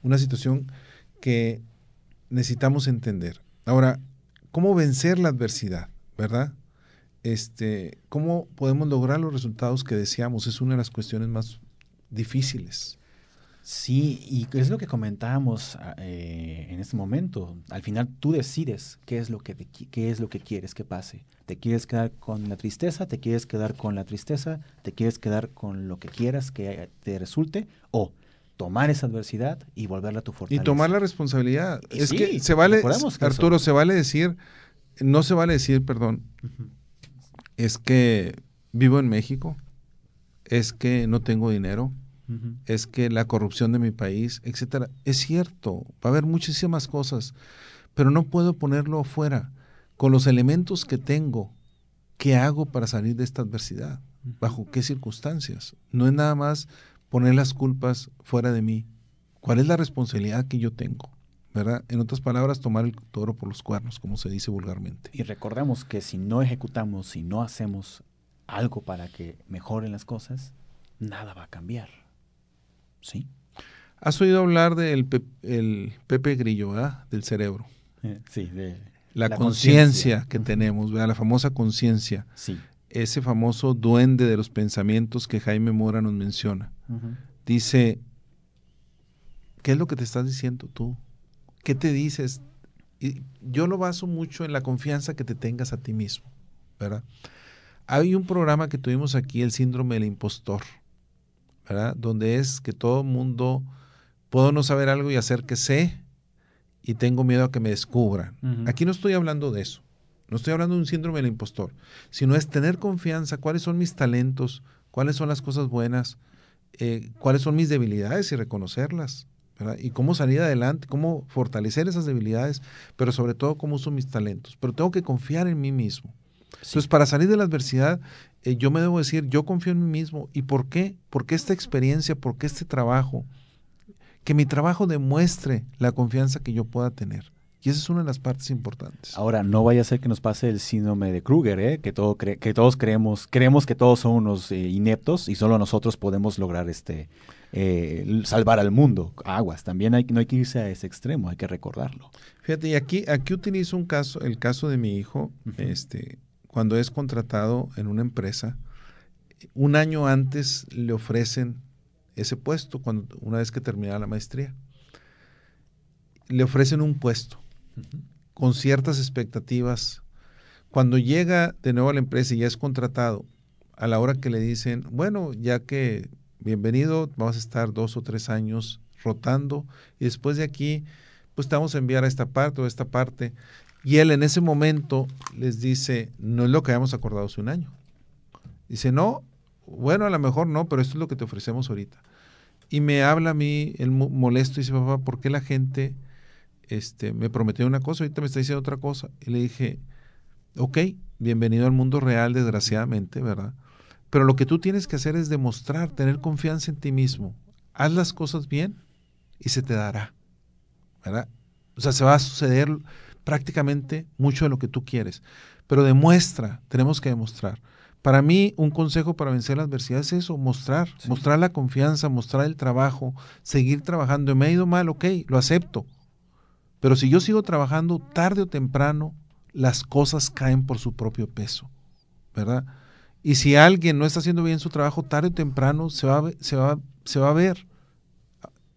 una situación que necesitamos entender. Ahora, ¿cómo vencer la adversidad, verdad? Este, ¿Cómo podemos lograr los resultados que deseamos? Es una de las cuestiones más difíciles. Sí, y es lo que comentábamos ah, eh, en este momento. Al final tú decides qué es, lo que qué es lo que quieres que pase. ¿Te quieres quedar con la tristeza? ¿Te quieres quedar con la tristeza? ¿Te quieres quedar con lo que quieras que te resulte? ¿O tomar esa adversidad y volverla a tu fortaleza? Y tomar la responsabilidad. es que se vale, Arturo, se vale decir, no se vale decir, perdón, es que vivo en México, es que no tengo dinero, es que la corrupción de mi país, etcétera. Es cierto, va a haber muchísimas cosas, pero no puedo ponerlo afuera. Con los elementos que tengo, ¿qué hago para salir de esta adversidad? ¿Bajo qué circunstancias? No es nada más poner las culpas fuera de mí. ¿Cuál es la responsabilidad que yo tengo? ¿verdad? En otras palabras, tomar el toro por los cuernos, como se dice vulgarmente. Y recordemos que si no ejecutamos, si no hacemos algo para que mejoren las cosas, nada va a cambiar. Sí. ¿Has oído hablar del el Pepe Grillo, ¿verdad? Del cerebro. Eh, sí, de la, conciencia que tenemos, ¿verdad? La famosa conciencia. Sí. Ese famoso duende de los pensamientos que Jaime Mora nos menciona. Dice, ¿qué es lo que te estás diciendo tú? ¿Qué te dices Y yo lo baso mucho en la confianza que te tengas a ti mismo, ¿verdad? Hay un programa que tuvimos aquí, el síndrome del impostor, ¿verdad? Donde es que todo el mundo, puedo no saber algo y hacer que sé y tengo miedo a que me descubran. Aquí no estoy hablando de eso. No estoy hablando de un síndrome del impostor, sino es tener confianza, cuáles son mis talentos, cuáles son las cosas buenas, eh, cuáles son mis debilidades y reconocerlas. Y cómo salir adelante, cómo fortalecer esas debilidades, pero sobre todo cómo uso mis talentos. Pero tengo que confiar en mí mismo. Entonces, para salir de la adversidad, eh, yo me debo decir, yo confío en mí mismo. ¿Y por qué? Porque esta experiencia, porque este trabajo, que mi trabajo demuestre la confianza que yo pueda tener. Y esa es una de las partes importantes. Ahora, no vaya a ser que nos pase el síndrome de Kruger, ¿eh? que, todo que todos creemos, creemos que todos son unos eh, ineptos y solo nosotros podemos lograr este eh, salvar al mundo. Aguas, también hay, no hay que irse a ese extremo, hay que recordarlo. Fíjate, y aquí, aquí utilizo un caso, el caso de mi hijo, este, cuando es contratado en una empresa, un año antes le ofrecen ese puesto, cuando, una vez que termina la maestría. Le ofrecen un puesto con ciertas expectativas. Cuando llega de nuevo a la empresa y ya es contratado, a la hora que le dicen, bueno, ya que bienvenido, vamos a estar dos o tres años rotando y después de aquí, pues te vamos a enviar a esta parte o a esta parte. Y él en ese momento les dice, no es lo que habíamos acordado hace un año. Dice, no, bueno, a lo mejor no, pero esto es lo que te ofrecemos ahorita. Y me habla a mí, él molesto, y dice, papá, ¿por qué la gente este, me prometió una cosa, ahorita me está diciendo otra cosa. Y le dije, ok, bienvenido al mundo real, desgraciadamente, ¿verdad? Pero lo que tú tienes que hacer es demostrar, tener confianza en ti mismo. Haz las cosas bien y se te dará, ¿verdad? O sea, se va a suceder prácticamente mucho de lo que tú quieres. Pero demuestra, tenemos que demostrar. Para mí, un consejo para vencer la adversidad es eso, mostrar, mostrar la confianza, mostrar el trabajo, seguir trabajando. Me ha ido mal, ok, lo acepto. Pero si yo sigo trabajando, tarde o temprano, las cosas caen por su propio peso, ¿verdad? Y si alguien no está haciendo bien su trabajo, tarde o temprano se va, se va, se va a ver.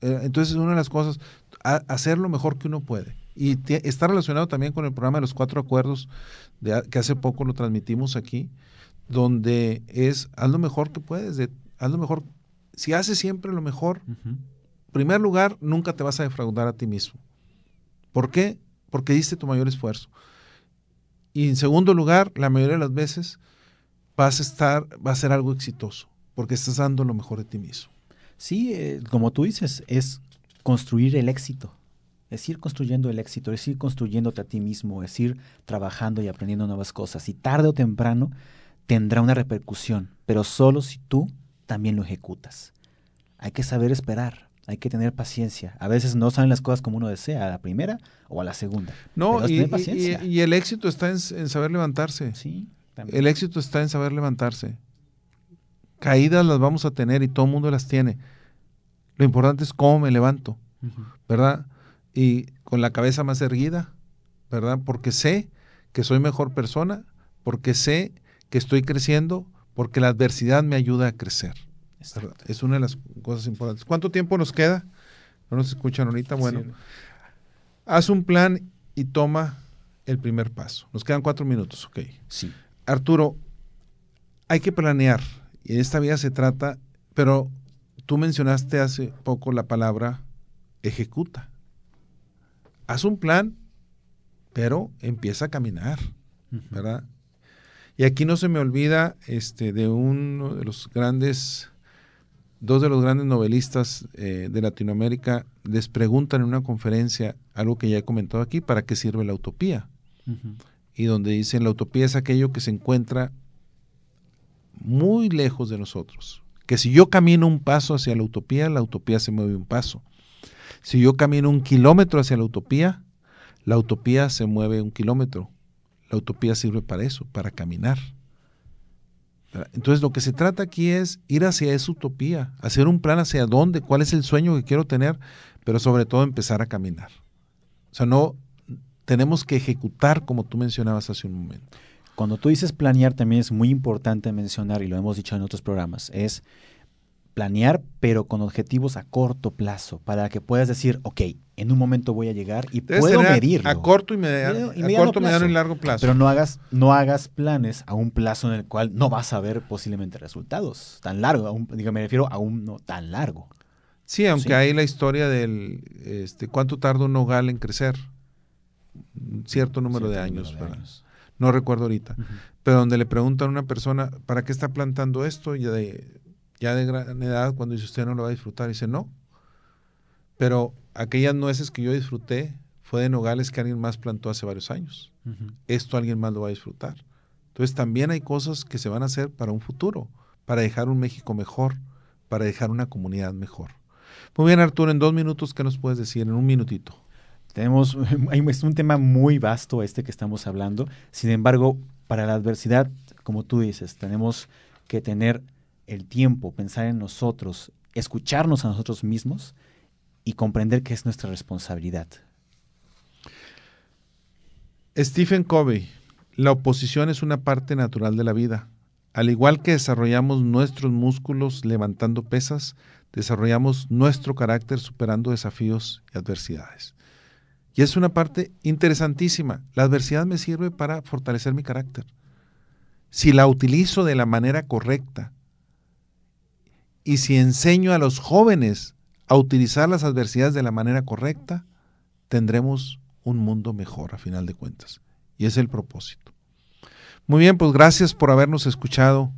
Eh, entonces, una de las cosas, hacer lo mejor que uno puede. Y está relacionado también con el programa de los cuatro acuerdos, de, que hace poco lo transmitimos aquí, donde es haz lo mejor que puedes, de, haz lo mejor. Si haces siempre lo mejor, en primer lugar, nunca te vas a defraudar a ti mismo. ¿Por qué? Porque diste tu mayor esfuerzo. Y en segundo lugar, la mayoría de las veces vas a estar, va a ser algo exitoso, porque estás dando lo mejor de ti mismo. Sí, eh, como tú dices, es construir el éxito. Es ir construyendo el éxito, es ir construyéndote a ti mismo, es ir trabajando y aprendiendo nuevas cosas. Y tarde o temprano tendrá una repercusión, pero solo si tú también lo ejecutas. Hay que saber esperar hay que tener paciencia. A veces no salen las cosas como uno desea, a la primera o a la segunda. No, y, y, el éxito está en, saber levantarse. Sí, El éxito está en saber levantarse. Caídas las vamos a tener y todo el mundo las tiene. Lo importante es cómo me levanto, ¿verdad? Y con la cabeza más erguida, ¿verdad? Porque sé que soy mejor persona, porque sé que estoy creciendo, porque la adversidad me ayuda a crecer. Es una de las cosas importantes. ¿Cuánto tiempo nos queda? No nos escuchan ahorita. Bueno, haz un plan y toma el primer paso. Nos quedan cuatro minutos, ok. Sí. Arturo, hay que planear. Y en esta vida se trata, pero tú mencionaste hace poco la palabra ejecuta. Haz un plan, pero empieza a caminar, ¿verdad? Y aquí no se me olvida este, de uno de los grandes dos de los grandes novelistas eh, de Latinoamérica les preguntan en una conferencia algo que ya he comentado aquí, ¿para qué sirve la utopía? Y donde dicen, la utopía es aquello que se encuentra muy lejos de nosotros. Que si yo camino un paso hacia la utopía, la utopía se mueve un paso. Si yo camino un kilómetro hacia la utopía, la utopía se mueve un kilómetro. La utopía sirve para eso, para caminar. Entonces lo que se trata aquí es ir hacia esa utopía, hacer un plan hacia dónde, cuál es el sueño que quiero tener, pero sobre todo empezar a caminar. O sea, no tenemos que ejecutar como tú mencionabas hace un momento. Cuando tú dices planear también es muy importante mencionar, y lo hemos dicho en otros programas, es planear, pero con objetivos a corto plazo, para que puedas decir, ok, en un momento voy a llegar y puedo medirlo. A corto y, mediano, a corto, mediano y largo plazo. Pero no hagas, no hagas planes a un plazo en el cual no vas a ver posiblemente resultados tan largo, me refiero a un no tan largo. Sí, aunque hay la historia del este, cuánto tarda un nogal en crecer, cierto número de años. No recuerdo ahorita. Pero donde le preguntan a una persona, ¿para qué está plantando esto? Ya de, ya de gran edad, cuando dice usted no lo va a disfrutar, dice no. Pero aquellas nueces que yo disfruté fue de nogales que alguien más plantó hace varios años. Esto alguien más lo va a disfrutar. Entonces también hay cosas que se van a hacer para un futuro, para dejar un México mejor, para dejar una comunidad mejor. Muy bien, Arturo, en dos minutos, ¿qué nos puedes decir? En un minutito. Tenemos, es un tema muy vasto este que estamos hablando. Sin embargo, para la adversidad, como tú dices, tenemos que tener el tiempo, pensar en nosotros, escucharnos a nosotros mismos y comprender que es nuestra responsabilidad. Stephen Covey, la oposición es una parte natural de la vida. Al igual que desarrollamos nuestros músculos levantando pesas, desarrollamos nuestro carácter superando desafíos y adversidades. Y es una parte interesantísima. La adversidad me sirve para fortalecer mi carácter. Si la utilizo de la manera correcta y si enseño a los jóvenes a utilizar las adversidades de la manera correcta, tendremos un mundo mejor a final de cuentas. Y es el propósito. Muy bien, pues gracias por habernos escuchado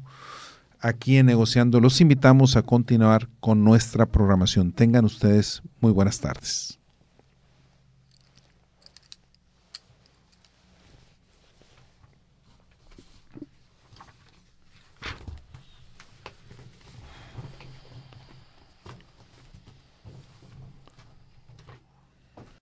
aquí en Negociando. Los invitamos a continuar con nuestra programación. Tengan ustedes muy buenas tardes.